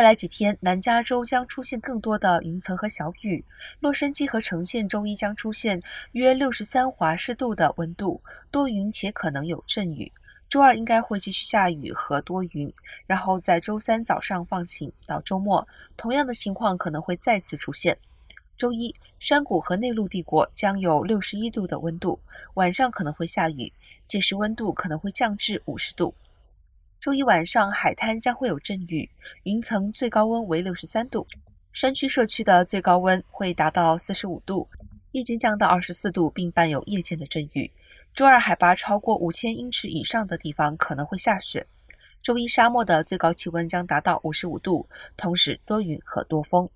未来几天，南加州将出现更多的云层和小雨。洛杉矶和城县周一将出现约六十三华氏度的温度，多云且可能有阵雨。周二应该会继续下雨和多云，然后在周三早上放晴。到周末，同样的情况可能会再次出现。周一，山谷和内陆帝国将有六十一度的温度，晚上可能会下雨，届时温度可能会降至五十度。周一晚上，海滩将会有阵雨，云层最高温为六十三度，山区社区的最高温会达到四十五度，夜间降到二十四度，并伴有夜间的阵雨。周二，海拔超过五千英尺以上的地方可能会下雪。周一，沙漠的最高气温将达到五十五度，同时多云和多风。